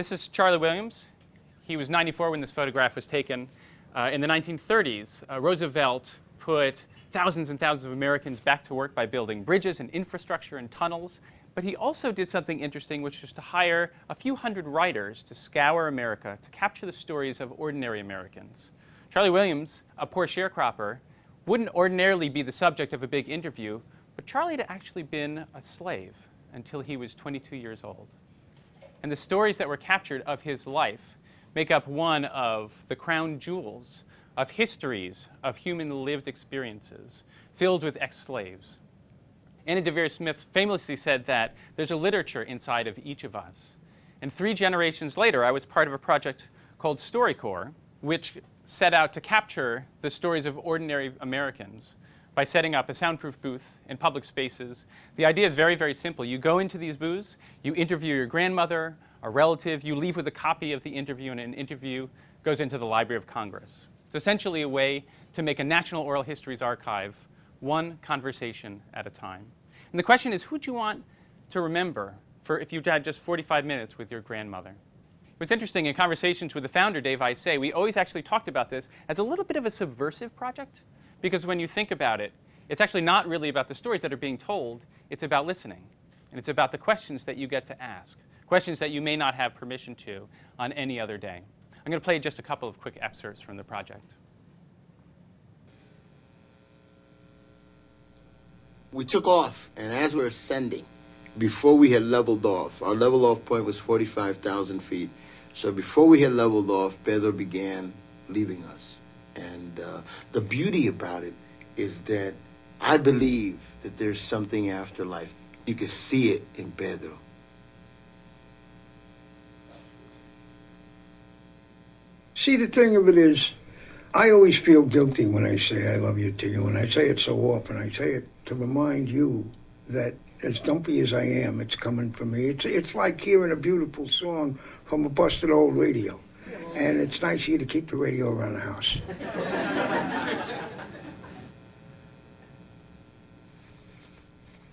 This is Charlie Williams. He was 94 when this photograph was taken. Uh, in the 1930s, uh, Roosevelt put thousands and thousands of Americans back to work by building bridges and infrastructure and tunnels. But he also did something interesting, which was to hire a few hundred writers to scour America to capture the stories of ordinary Americans. Charlie Williams, a poor sharecropper, wouldn't ordinarily be the subject of a big interview, but Charlie had actually been a slave until he was 22 years old. And the stories that were captured of his life make up one of the crown jewels of histories of human lived experiences filled with ex-slaves. Anna Deavere Smith famously said that there's a literature inside of each of us. And three generations later, I was part of a project called StoryCorps, which set out to capture the stories of ordinary Americans by setting up a soundproof booth in public spaces. The idea is very, very simple. You go into these booths, you interview your grandmother, a relative, you leave with a copy of the interview, and an interview goes into the Library of Congress. It's essentially a way to make a National Oral Histories Archive one conversation at a time. And the question is, who do you want to remember for if you had just 45 minutes with your grandmother? What's interesting, in conversations with the founder, Dave Isay, we always actually talked about this as a little bit of a subversive project. Because when you think about it, it's actually not really about the stories that are being told, it's about listening. And it's about the questions that you get to ask, questions that you may not have permission to on any other day. I'm going to play just a couple of quick excerpts from the project. We took off, and as we were ascending, before we had leveled off, our level off point was 45,000 feet. So before we had leveled off, Pedro began leaving us. And uh, the beauty about it is that I believe that there's something after life. You can see it in Pedro. See, the thing of it is, I always feel guilty when I say I love you to you, and I say it so often. I say it to remind you that as dumpy as I am, it's coming from me. It's it's like hearing a beautiful song from a busted old radio, and it's nice of you to keep the radio around the house.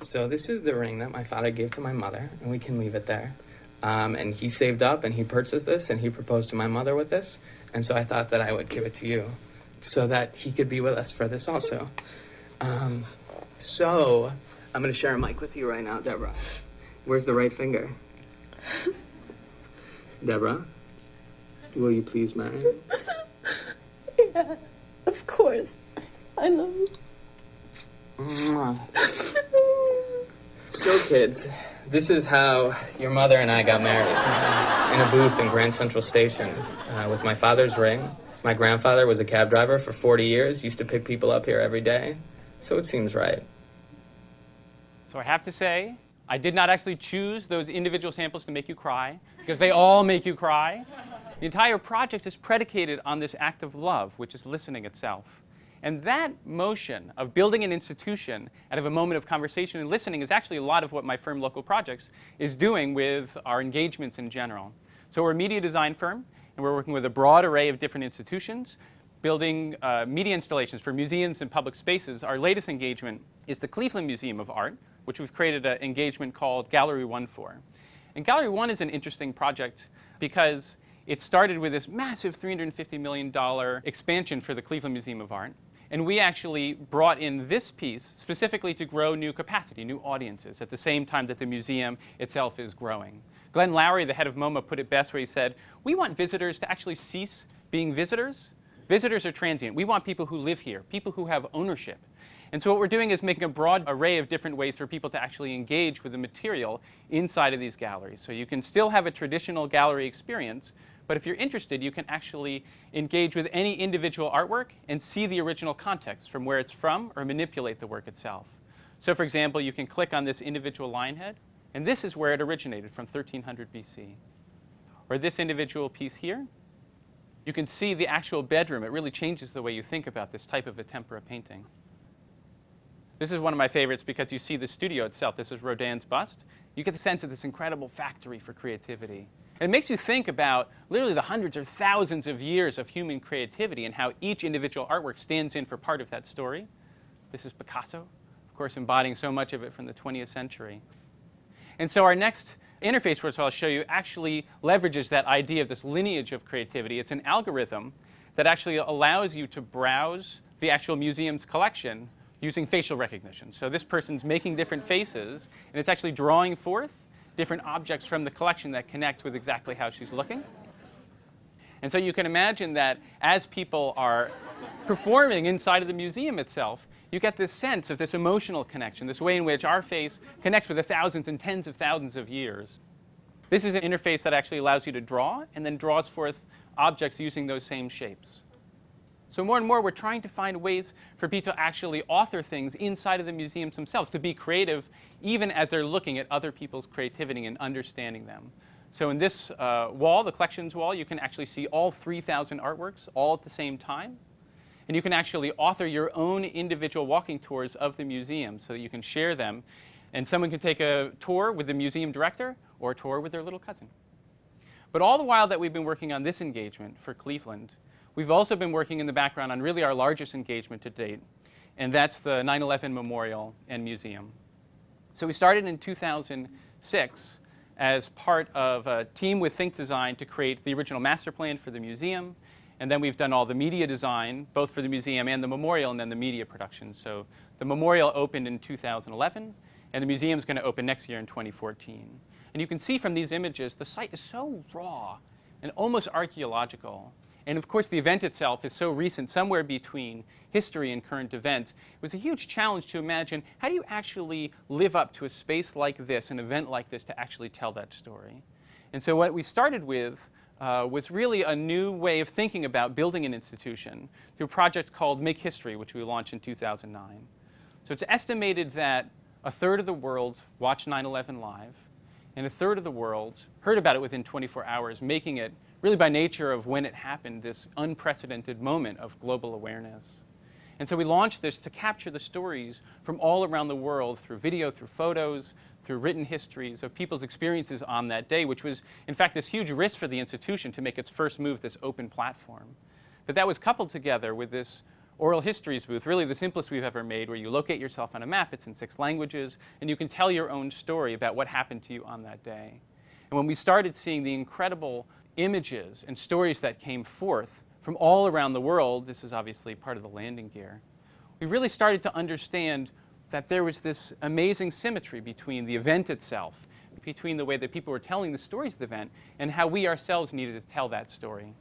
So this is the ring that my father gave to my mother, and we can leave it there. Um, and he saved up and he purchased this and he proposed to my mother with this. And so I thought that I would give it to you so that he could be with us for this also. Um, so I'm going to share a mic with you right now, Deborah. Where's the right finger? Deborah, will you please marry? Yeah, of course. I love you. So, kids, this is how your mother and I got married in a booth in Grand Central Station uh, with my father's ring. My grandfather was a cab driver for 40 years, used to pick people up here every day, so it seems right. So I have to say, I did not actually choose those individual samples to make you cry, because they all make you cry. The entire project is predicated on this act of love, which is listening itself. And that motion of building an institution out of a moment of conversation and listening is actually a lot of what my firm, Local Projects, is doing with our engagements in general. So we're a media design firm, and we're working with a broad array of different institutions, building uh, media installations for museums and public spaces. Our latest engagement is the Cleveland Museum of Art, which we've created an engagement called Gallery One for. And Gallery One is an interesting project because it started with this massive $350 million expansion for the Cleveland Museum of Art. And we actually brought in this piece specifically to grow new capacity, new audiences, at the same time that the museum itself is growing. Glenn Lowry, the head of MoMA, put it best where he said, we want visitors to actually cease being visitors. Visitors are transient. We want people who live here, people who have ownership. And so what we're doing is making a broad array of different ways for people to actually engage with the material inside of these galleries. So you can still have a traditional gallery experience, but if you're interested, you can actually engage with any individual artwork and see the original context from where it's from or manipulate the work itself. So for example, you can click on this individual lion head, and this is where it originated from 1300 BC. Or this individual piece here, you can see the actual bedroom. It really changes the way you think about this type of a tempera painting. This is one of my favorites because you see the studio itself. This is Rodin's bust. You get the sense of this incredible factory for creativity. And it makes you think about literally the hundreds or thousands of years of human creativity and how each individual artwork stands in for part of that story. This is Picasso, of course, embodying so much of it from the 20th century. And so our next interface, which I'll show you, actually leverages that idea of this lineage of creativity. It's an algorithm that actually allows you to browse the actual museum's collection using facial recognition. So this person's making different faces, and it's actually drawing forth different objects from the collection that connect with exactly how she's looking. And so you can imagine that as people are performing inside of the museum itself, you get this sense of this emotional connection, this way in which our face connects with the thousands and tens of thousands of years. This is an interface that actually allows you to draw and then draws forth objects using those same shapes. So more and more, we're trying to find ways for people to actually author things inside of the museums themselves, to be creative even as they're looking at other people's creativity and understanding them. So in this uh, wall, the collections wall, you can actually see all 3,000 artworks all at the same time. And you can actually author your own individual walking tours of the museum so that you can share them. And someone can take a tour with the museum director or a tour with their little cousin. But all the while that we've been working on this engagement for Cleveland, we've also been working in the background on really our largest engagement to date, and that's the 9 11 Memorial and Museum. So we started in 2006 as part of a team with THINC Design to create the original master plan for the museum. And then we've done all the media design, both for the museum and the memorial, and then the media production. So the memorial opened in 2011, and the museum is going to open next year in 2014. And you can see from these images, the site is so raw and almost archaeological. And of course, the event itself is so recent, somewhere between history and current events. It was a huge challenge to imagine how do you actually live up to a space like this, an event like this, to actually tell that story. And so, what we started with uh, was really a new way of thinking about building an institution through a project called Make History, which we launched in 2009. So, it's estimated that a third of the world watched 9 11 live, and a third of the world heard about it within 24 hours, making it really by nature of when it happened, this unprecedented moment of global awareness. And so we launched this to capture the stories from all around the world through video, through photos, through written histories of people's experiences on that day, which was, in fact, this huge risk for the institution to make its first move, this open platform. But that was coupled together with this oral histories booth, really the simplest we've ever made, where you locate yourself on a map, it's in six languages, and you can tell your own story about what happened to you on that day. And when we started seeing the incredible images and stories that came forth from all around the world, this is obviously part of the landing gear, we really started to understand that there was this amazing symmetry between the event itself, between the way that people were telling the stories of the event, and how we ourselves needed to tell that story.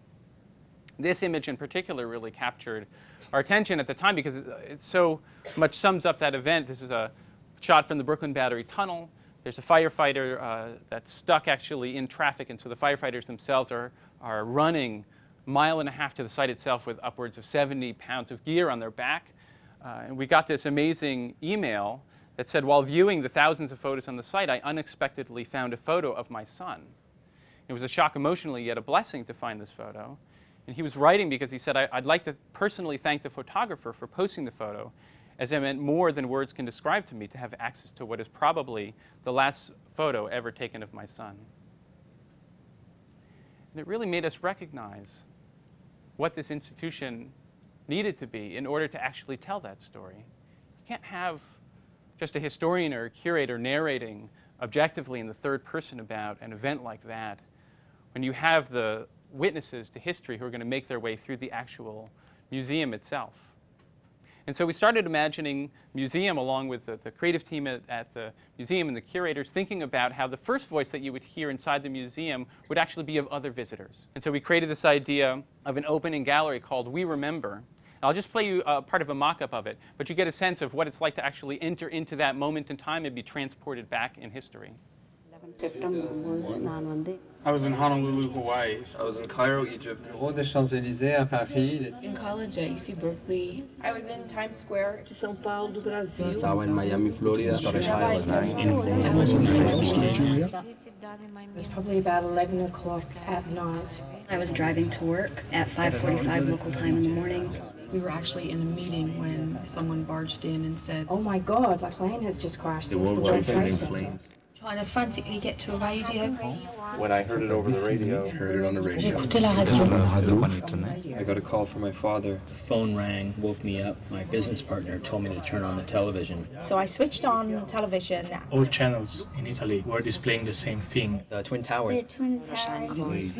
This image in particular really captured our attention at the time because it so much sums up that event. This is a shot from the Brooklyn Battery Tunnel. There's a firefighter uh, that's stuck actually in traffic, and so the firefighters themselves are, are running mile and a half to the site itself with upwards of 70 pounds of gear on their back. Uh, and we got this amazing email that said, while viewing the thousands of photos on the site, I unexpectedly found a photo of my son. It was a shock emotionally, yet a blessing to find this photo. And he was writing because he said, I'd like to personally thank the photographer for posting the photo, as it meant more than words can describe to me to have access to what is probably the last photo ever taken of my son. And it really made us recognize what this institution needed to be in order to actually tell that story. You can't have just a historian or a curator narrating objectively in the third person about an event like that when you have the witnesses to history who are going to make their way through the actual museum itself. And so we started imagining museum along with the, the creative team at, at, the museum and the curators thinking about how the first voice that you would hear inside the museum would actually be of other visitors. And so we created this idea of an opening gallery called We Remember. And I'll just play you uh, part of a mock-up of it, but you get a sense of what it's like to actually enter into that moment in time and be transported back in history. I was in Honolulu, Hawaii. I was in Cairo, Egypt. Rond des Champs-Élysées à Paris. In college at UC Berkeley. I was in Times Square. De São Paulo, do Brasil. Estava in Miami, Florida. Scottish Highlands. I was in Nigeria. It was probably about 11 o'clock at night. I was driving to work at 5:45 local time in the morning. We were actually in a meeting when someone barged in and said, Oh my God, the plane has just crashed into the World Trade Center. Trying to frantically get to a radio. When I heard it over the radio, I Heard it on the J'ai radio. écouté la radio. I got a call from my father. The phone rang, woke me up. My business partner told me to turn on the television. So I switched on television. All channels in Italy were displaying the same thing. the Twin Towers. The Twin Towers.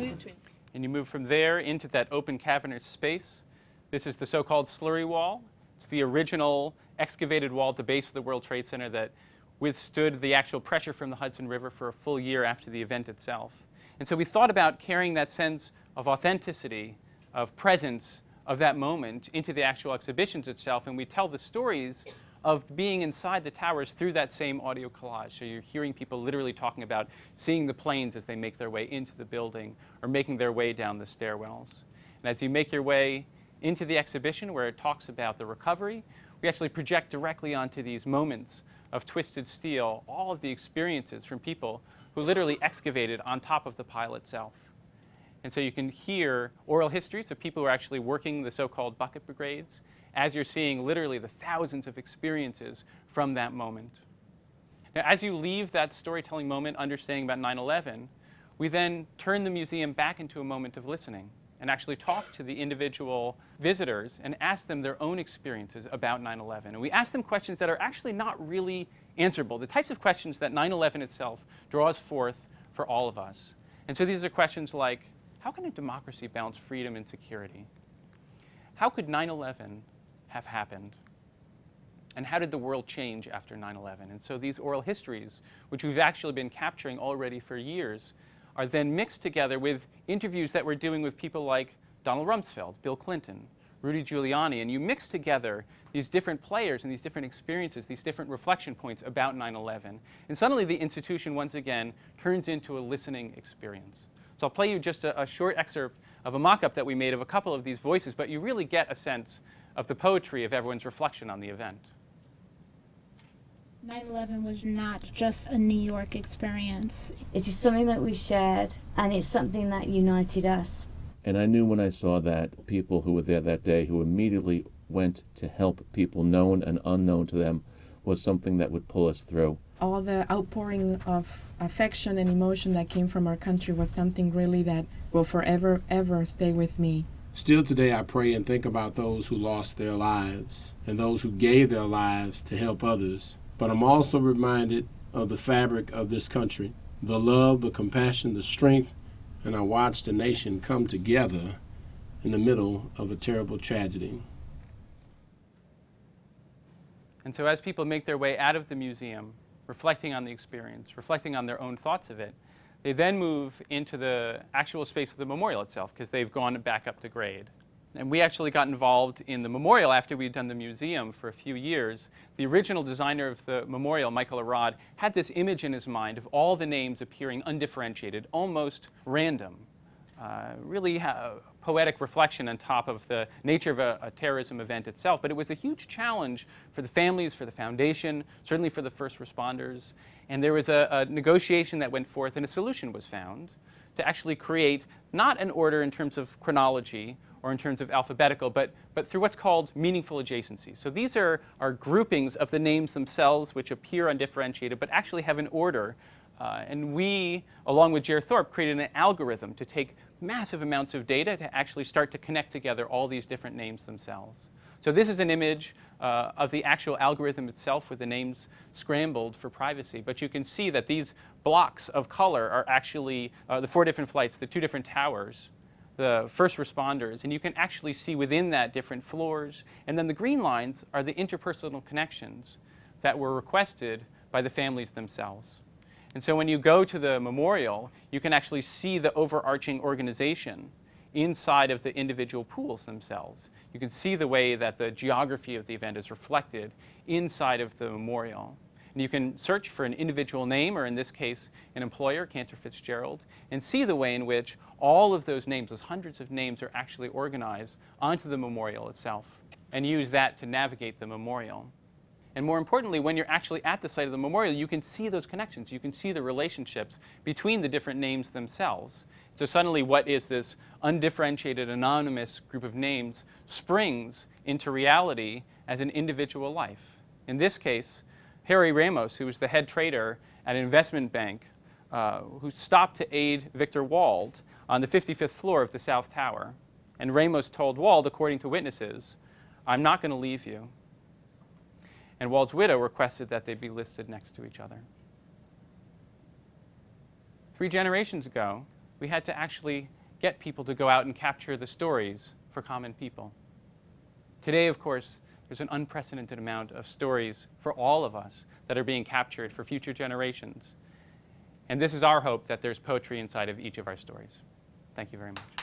And you move from there into that open cavernous space. This is the so-called slurry wall. It's the original excavated wall at the base of the World Trade Center that withstood the actual pressure from the Hudson River for a full year after the event itself. And so we thought about carrying that sense of authenticity, of presence, of that moment into the actual exhibitions itself, and we tell the stories of being inside the towers through that same audio collage. So you're hearing people literally talking about seeing the planes as they make their way into the building or making their way down the stairwells. And as you make your way into the exhibition where it talks about the recovery, we actually project directly onto these moments of twisted steel, all of the experiences from people who literally excavated on top of the pile itself. And so you can hear oral histories of people who are actually working the so-called bucket brigades as you're seeing literally the thousands of experiences from that moment. Now, as you leave that storytelling moment understanding about 9-11, we then turn the museum back into a moment of listening and actually talk to the individual visitors and ask them their own experiences about 9-11. And we ask them questions that are actually not really answerable, the types of questions that 9-11 itself draws forth for all of us. And so these are questions like, how can a democracy balance freedom and security? How could 9-11 have happened? And how did the world change after 9-11? And so these oral histories, which we've actually been capturing already for years, are then mixed together with interviews that we're doing with people like Donald Rumsfeld, Bill Clinton, Rudy Giuliani, and you mix together these different players and these different experiences, these different reflection points about 9-11. And suddenly the institution, once again, turns into a listening experience. So I'll play you just a, a short excerpt of a mock-up that we made of a couple of these voices, but you really get a sense of the poetry of everyone's reflection on the event. 9/11 was not just a New York experience. It is something that we shared, and it's something that united us. And I knew when I saw that people who were there that day who immediately went to help people known and unknown to them was something that would pull us through. All the outpouring of affection and emotion that came from our country was something really that will forever, ever stay with me. Still today, I pray and think about those who lost their lives and those who gave their lives to help others. But I'm also reminded of the fabric of this country the love, the compassion, the strength, and I watched the nation come together in the middle of a terrible tragedy. And so as people make their way out of the museum, reflecting on the experience, reflecting on their own thoughts of it, they then move into the actual space of the memorial itself because they've gone back up to grade. And we actually got involved in the memorial after we'd done the museum for a few years. The original designer of the memorial, Michael Arad, had this image in his mind of all the names appearing undifferentiated, almost random. Uh, really poetic reflection on top of the nature of a, a, terrorism event itself. But it was a huge challenge for the families, for the foundation, certainly for the first responders. And there was a, a negotiation that went forth and a solution was found to actually create not an order in terms of chronology or in terms of alphabetical, but, but through what's called meaningful adjacencies. So these are, are groupings of the names themselves which appear undifferentiated, but actually have an order. Uh, and we, along with Jer Thorp, created an algorithm to take massive amounts of data to actually start to connect together all these different names themselves. So this is an image uh, of the actual algorithm itself with the names scrambled for privacy. But you can see that these blocks of color are actually uh, the four different flights, the two different towers, the first responders. And you can actually see within that different floors. And then the green lines are the interpersonal connections that were requested by the families themselves. And so when you go to the memorial, you can actually see the overarching organization inside of the individual pools themselves. You can see the way that the geography of the event is reflected inside of the memorial. And you can search for an individual name, or in this case, an employer, Cantor Fitzgerald, and see the way in which all of those names, those hundreds of names, are actually organized onto the memorial itself, and use that to navigate the memorial. And more importantly, when you're actually at the site of the memorial, you can see those connections. You can see the relationships between the different names themselves. So suddenly what is this undifferentiated, anonymous group of names springs into reality as an individual life. In this case, Harry Ramos, who was the head trader at an investment bank uh, who stopped to aid Victor Wald on the 55th floor of the South Tower. And Ramos told Wald, according to witnesses, I'm not going to leave you. And Wald's widow requested that they be listed next to each other. Three generations ago, we had to actually get people to go out and capture the stories for common people. Today, of course, there's an unprecedented amount of stories for all of us that are being captured for future generations. And this is our hope that there's poetry inside of each of our stories. Thank you very much.